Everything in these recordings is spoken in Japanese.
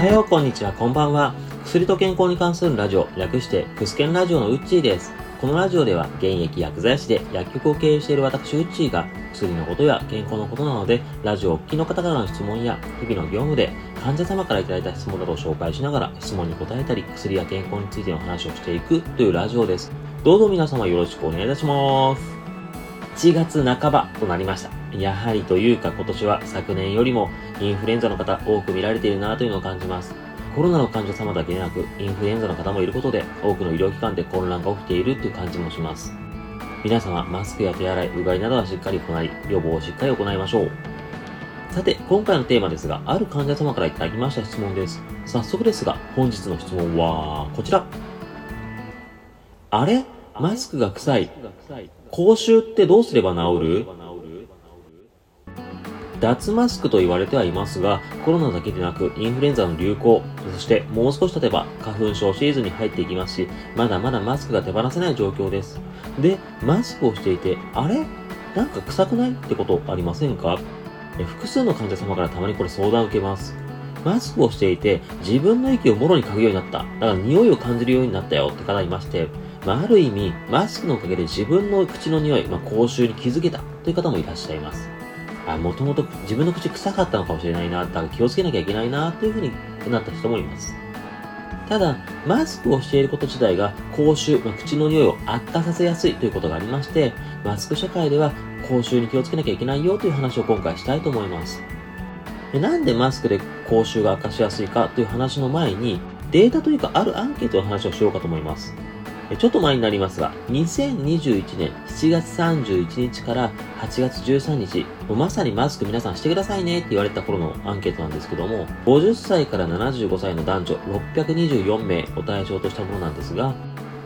はよう、こんにちは、こんばんは。薬と健康に関するラジオ、略して、クスケンラジオのウッチーです。このラジオでは、現役薬剤師で薬局を経営している私、ウッチーが、薬のことや健康のことなので、ラジオをお聞きの方からの質問や、日々の業務で患者様からいいた質問などを紹介しながら、質問に答えたり、薬や健康についての話をしていくというラジオです。どうぞ皆様よろしくお願いいたします。1月半ばとなりました。やはりというか今年は昨年よりもインフルエンザの方多く見られているなというのを感じます。コロナの患者様だけでなく、インフルエンザの方もいることで、多くの医療機関で混乱が起きているという感じもします。皆様、マスクや手洗い、うがいなどはしっかり行い、予防をしっかり行いましょう。さて、今回のテーマですが、ある患者様からいただきました質問です。早速ですが、本日の質問は、こちら。あれ？マスクが臭い。口臭ってどうすれば治る？脱マスクと言われてはいますが、コロナだけでなくインフルエンザの流行、そしてもう少し経てば花粉症シーズンに入っていきますし、まだまだマスクが手放せない状況です。で、マスクをしていて、あれ？なんか臭くない？ってことありませんか？複数の患者様からたまにこれ相談を受けます。マスクをしていて自分の息をもろに嗅ぐようになった。だから匂いを感じるようになったよって方いまして、まあ、ある意味、マスクのおかげで自分の口の匂い、まあ、口臭に気づけたという方もいらっしゃいます。あ、もともと自分の口臭かったのかもしれないな、だから気をつけなきゃいけないな、というふうになった人もいます。ただ、マスクをしていること自体が口臭、まあ、口の匂いを悪化させやすいということがありまして、マスク社会では口臭に気をつけなきゃいけないよという話を今回したいと思います。なんでマスクで口臭が悪化しやすいかという話の前に、データというかあるアンケートの話をしようかと思います。ちょっと前になりますが、2021年7月31日から8月13日、もうまさにマスク皆さんしてくださいねって言われた頃のアンケートなんですけども、50歳から75歳の男女624名を対象としたものなんですが、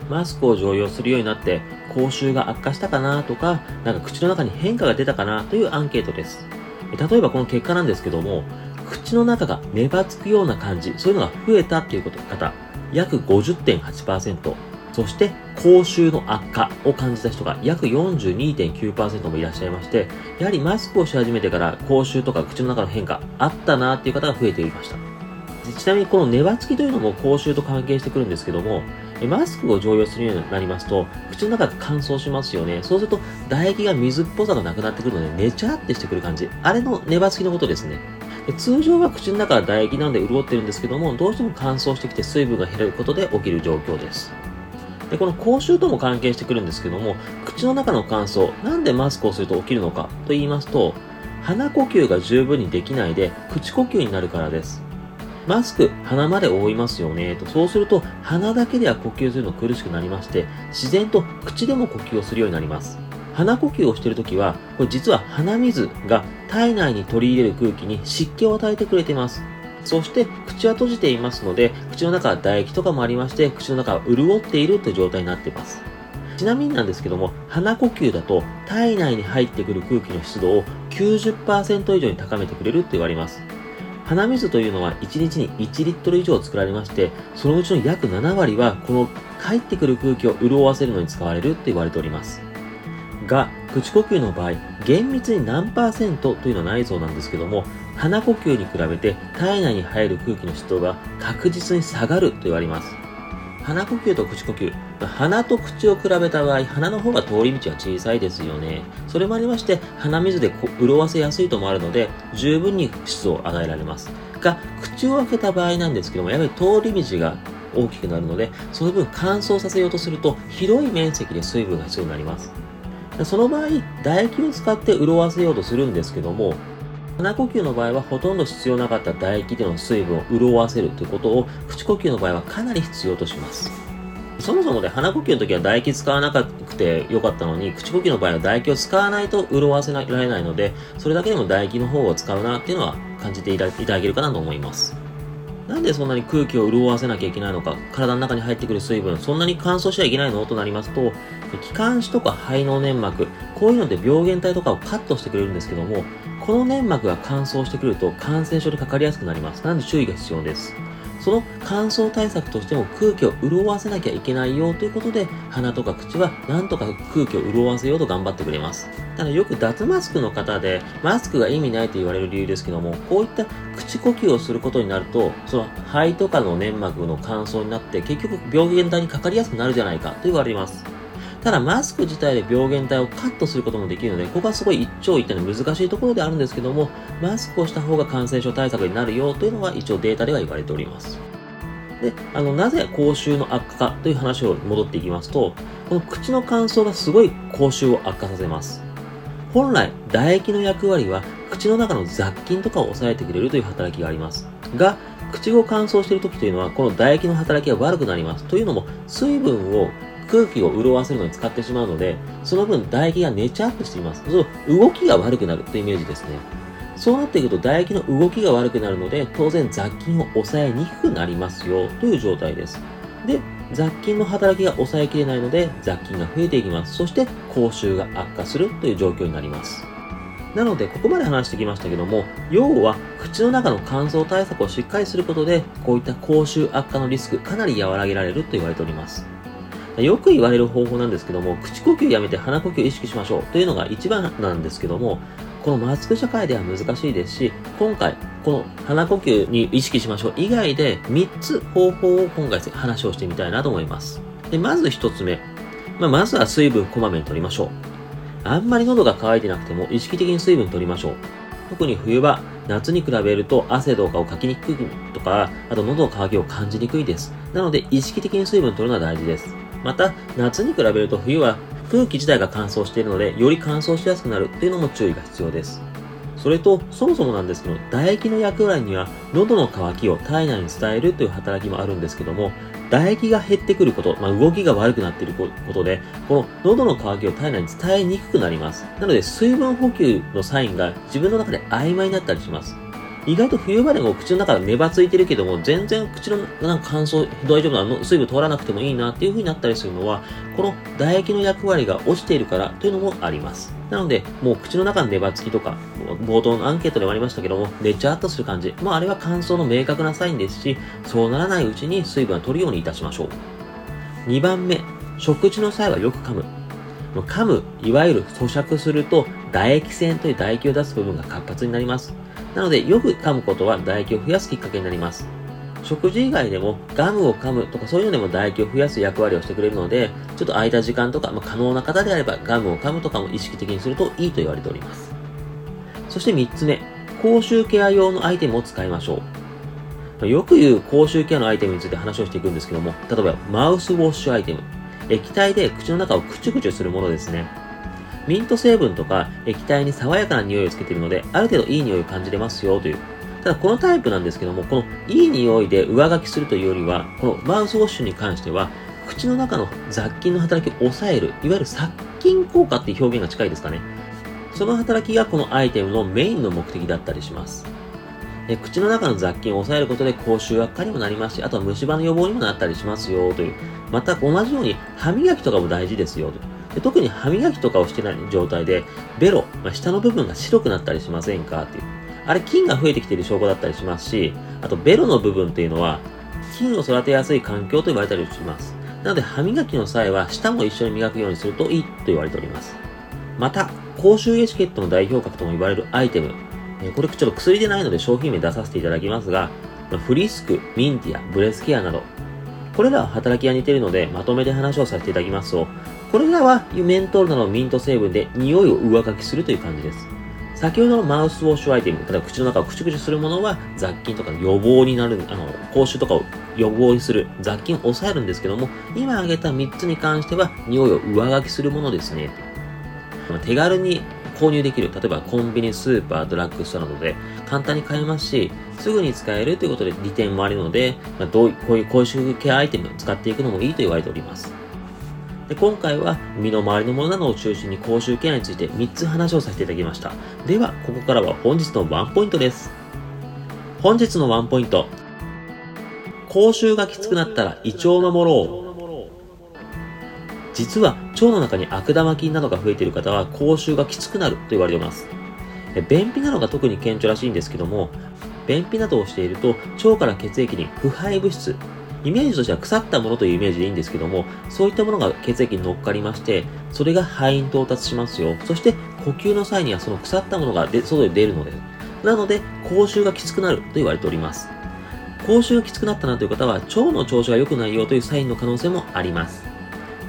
マスクを常用するようになって口臭が悪化したかなとか、なんか口の中に変化が出たかなというアンケートです。例えばこの結果なんですけども、口の中が粘つくような感じ、そういうのが増えたっていうこと方、約50.8%、そして口臭の悪化を感じた人が約42.9%もいらっしゃいまして、やはりマスクをし始めてから口臭とか口の中の変化あったなっていう方が増えていました。ちなみにこの粘つきというのも口臭と関係してくるんですけども、マスクを常用するようになりますと、口の中が乾燥しますよね。そうすると、唾液が水っぽさがなくなってくるので、ねちゃってしてくる感じ。あれの粘つきのことですね。通常は口の中は唾液なので潤ってるんですけども、どうしても乾燥してきて水分が減ることで起きる状況です。で、この口臭とも関係してくるんですけども、口の中の乾燥、なんでマスクをすると起きるのかと言いますと、鼻呼吸が十分にできないで、口呼吸になるからです。マスク、鼻まで覆いますよね、と。そうすると、鼻だけでは呼吸するの苦しくなりまして、自然と口でも呼吸をするようになります。鼻呼吸をしているときは、これ実は鼻水が体内に取り入れる空気に湿気を与えてくれています。そして口は閉じていますので、口の中は唾液とかもありまして、口の中は潤っているという状態になっています。ちなみになんですけども、鼻呼吸だと体内に入ってくる空気の湿度を90%以上に高めてくれると言われます。鼻水というのは1日に1リットル以上作られまして、そのうちの約7割はこの入ってくる空気を潤わせるのに使われると言われております。が、口呼吸の場合、厳密に何パーセントというのはないそうなんですけども、鼻呼吸に比べて体内に入る空気の湿度が確実に下がると言われます。鼻呼吸と口呼吸。鼻と口を比べた場合、鼻の方が通り道は小さいですよね。それもありまして、鼻水で潤わせやすいともあるので、十分に湿度を与えられます。が、口を開けた場合なんですけども、やはり通り道が大きくなるので、その分乾燥させようとすると、広い面積で水分が必要になります。その場合、唾液を使って潤わせようとするんですけども、鼻呼吸の場合はほとんど必要なかった唾液での水分を潤わせるということを口呼吸の場合はかなり必要とします。そもそもで鼻呼吸の時は唾液使わなくてよかったのに、口呼吸の場合は唾液を使わないと潤わせられないので、それだけでも唾液の方を使うなっていうのは感じていただけるかなと思います。なんでそんなに空気を潤わせなきゃいけないのか、体の中に入ってくる水分、そんなに乾燥しちゃいけないのとなりますと、気管支とか肺の粘膜、こういうので病原体とかをカットしてくれるんですけども、この粘膜が乾燥してくると感染症にかかりやすくなります。なので注意が必要です。その乾燥対策としても空気を潤わせなきゃいけないよということで、鼻とか口はなんとか空気を潤わせようと頑張ってくれます。ただよく脱マスクの方で、マスクが意味ないと言われる理由ですけども、こういった口呼吸をすることになると、その肺とかの粘膜の乾燥になって、結局病原体にかかりやすくなるじゃないかと言われます。ただマスク自体で病原体をカットすることもできるので、ここはすごい一長一短で難しいところであるんですけども、マスクをした方が感染症対策になるよというのは一応データでは言われております。で、あの、なぜ口臭の悪化かという話を戻っていきますと、この口の乾燥がすごい口臭を悪化させます。本来、唾液の役割は口の中の雑菌とかを抑えてくれるという働きがあります。が、口を乾燥している時というのは、この唾液の働きが悪くなります。というのも、水分を空気を潤わせるのに使ってしまうので、その分唾液がネチャップしています。その動きが悪くなるというイメージですね。そうなっていくと唾液の動きが悪くなるので、当然雑菌を抑えにくくなりますよという状態です。で、雑菌の働きが抑えきれないので、雑菌が増えていきます。そして、口臭が悪化するという状況になります。なので、ここまで話してきましたけども、要は、口の中の乾燥対策をしっかりすることで、こういった口臭悪化のリスク、かなり和らげられると言われております。よく言われる方法なんですけども、口呼吸やめて鼻呼吸意識しましょうというのが一番なんですけども、このマスク社会では難しいですし、今回、この鼻呼吸に意識しましょう以外で3つ方法を今回話をしてみたいなと思います。で、まず1つ目。まあ、まずは水分こまめに取りましょう。あんまり喉が渇いてなくても意識的に水分取りましょう。特に冬場、夏に比べると汗とかをかきにくいとか、あと喉の渇きを感じにくいです。なので意識的に水分取るのは大事です。また、夏に比べると冬は空気自体が乾燥しているので、より乾燥しやすくなるというのも注意が必要です。それと、そもそもなんですけど、唾液の役割には、喉の渇きを体内に伝えるという働きもあるんですけども、唾液が減ってくること、まあ、動きが悪くなっていることで、この喉の渇きを体内に伝えにくくなります。なので、水分補給のサインが自分の中で曖昧になったりします。意外と冬場でも口の中がネバついてるけども、全然口のなんか乾燥、大丈夫なの、水分通らなくてもいいなっていう風になったりするのは、この唾液の役割が落ちているからというのもあります。なので、もう口の中のネバつきとか、冒頭のアンケートでもありましたけども、ネチャーっとする感じ。まあ、あれは乾燥の明確なサインですし、そうならないうちに水分を取るようにいたしましょう。2番目、食事の際はよく噛む。噛む、いわゆる咀嚼すると、唾液腺という唾液を出す部分が活発になります。なので、よく噛むことは唾液を増やすきっかけになります。食事以外でもガムを噛むとかそういうのでも唾液を増やす役割をしてくれるので、ちょっと空いた時間とか、まあ、可能な方であればガムを噛むとかも意識的にするといいと言われております。そして3つ目、口臭ケア用のアイテムを使いましょう。よく言う口臭ケアのアイテムについて話をしていくんですけども、例えばマウスウォッシュアイテム。液体で口の中をクチュクチュするものですね。ミント成分とか液体に爽やかな匂いをつけているので、ある程度いい匂いを感じれますよという。ただこのタイプなんですけども、このいい匂いで上書きするというよりは、このマウスウォッシュに関しては、口の中の雑菌の働きを抑える、いわゆる殺菌効果っていう表現が近いですかね。その働きがこのアイテムのメインの目的だったりします。え口の中の雑菌を抑えることで口臭悪化にもなりますし、あとは虫歯の予防にもなったりしますよという。また同じように歯磨きとかも大事ですよという。で特に歯磨きとかをしてない状態で、ベロ、まあ、下の部分が白くなったりしませんか？っていう。あれ、菌が増えてきている証拠だったりしますし、あと、ベロの部分っていうのは、菌を育てやすい環境と言われたりします。なので、歯磨きの際は、舌も一緒に磨くようにするといいと言われております。また、公衆エチケットの代表格とも言われるアイテム。これちょっと薬でないので商品名出させていただきますが、フリスク、ミンティア、ブレスケアなど、これらは働きが似ているので、まとめて話をさせていただきますと、これらはメントールなどのミント成分で匂いを上書きするという感じです。先ほどのマウスウォッシュアイテム、例えば口の中をクチュクチュするものは雑菌とか予防になる、あの、口臭とかを予防にする、雑菌を抑えるんですけども、今挙げた3つに関しては匂いを上書きするものですね。手軽に購入できる、例えばコンビニ、スーパー、ドラッグストアなどで簡単に買えますし、すぐに使えるということで利点もあるので、まあ、どうこういう口臭ケアアイテムを使っていくのもいいと言われております。で今回は身の回りのものなどを中心に口臭ケアについて3つ話をさせていただきました。では、ここからは本日のワンポイントです。本日のワンポイント。口臭がきつくなったら胃腸を守ろう。実は腸の中に悪玉菌などが増えている方は口臭がきつくなると言われています。便秘なのが特に顕著らしいんですけども、便秘などをしていると腸から血液に腐敗物質、イメージとしては腐ったものというイメージでいいんですけども、そういったものが血液に乗っかりまして、それが肺に到達しますよ。そして呼吸の際にはその腐ったものが外で出るので。なので、口臭がきつくなると言われております。口臭がきつくなったなという方は、腸の調子が良くないよというサインの可能性もあります。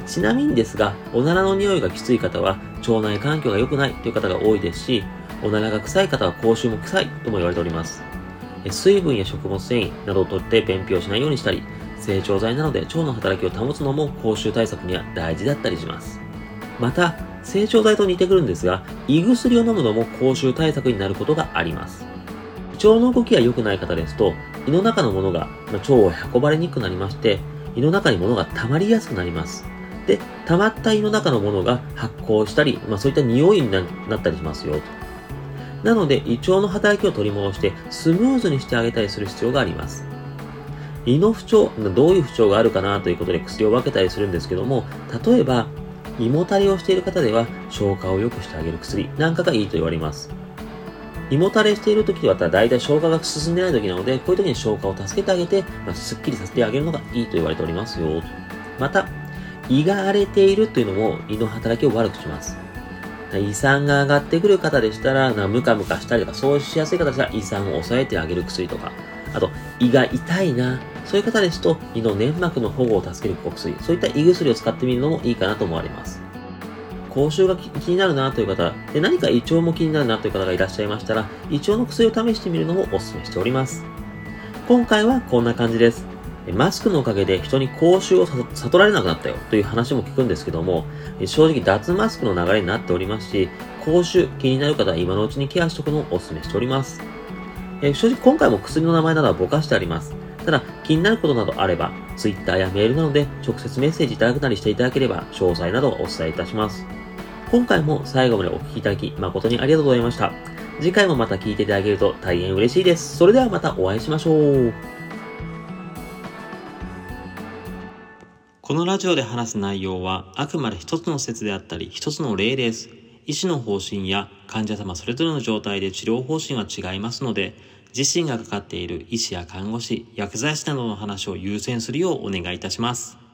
ちなみにですが、おならの匂いがきつい方は、腸内環境が良くないという方が多いですし、おならが臭い方は口臭も臭いとも言われております。水分や食物繊維などをとって便秘をしないようにしたり、成長剤なので腸の働きを保つのも口臭対策には大事だったりします。また、成長剤と似てくるんですが、胃薬を飲むのも口臭対策になることがあります。胃腸の動きが良くない方ですと、胃の中のものが腸を運ばれにくくなりまして、胃の中に物が溜まりやすくなります。で、溜まった胃の中のものが発酵したり、まあそういった匂いになったりしますよと。なので、胃腸の働きを取り戻してスムーズにしてあげたりする必要があります。胃の不調、どういう不調があるかなということで薬を分けたりするんですけども、例えば、胃もたれをしている方では消化を良くしてあげる薬なんかがいいと言われます。胃もたれしている時は大体消化が進んでない時なので、こういう時に消化を助けてあげて、まあ、すっきりさせてあげるのがいいと言われておりますよ。また、胃が荒れているというのも胃の働きを悪くします。胃酸が上がってくる方でしたら、ムカムカしたりとか、そうしやすい方でしたら胃酸を抑えてあげる薬とか、あと、胃が痛いな、そういう方ですと、胃の粘膜の保護を助けるお薬、そういった胃薬を使ってみるのもいいかなと思われます。口臭が気になるなという方、で何か胃腸も気になるなという方がいらっしゃいましたら、胃腸の薬を試してみるのもお勧めしております。今回はこんな感じです。マスクのおかげで人に口臭を悟られなくなったよという話も聞くんですけども、正直脱マスクの流れになっておりますし、口臭気になる方は今のうちにケアしておくのをお勧めしております。え正直今回も薬の名前などはぼかしてあります。ただ、気になることなどあれば、Twitter やメールなどで直接メッセージいただくなりしていただければ、詳細などお伝えいたします。今回も最後までお聴きいただき誠にありがとうございました。次回もまた聞いていただけると大変嬉しいです。それではまたお会いしましょう。このラジオで話す内容はあくまで一つの説であったり一つの例です。医師の方針や患者様それぞれの状態で治療方針は違いますので、自身がかかっている医師や看護師、薬剤師などの話を優先するようお願いいたします。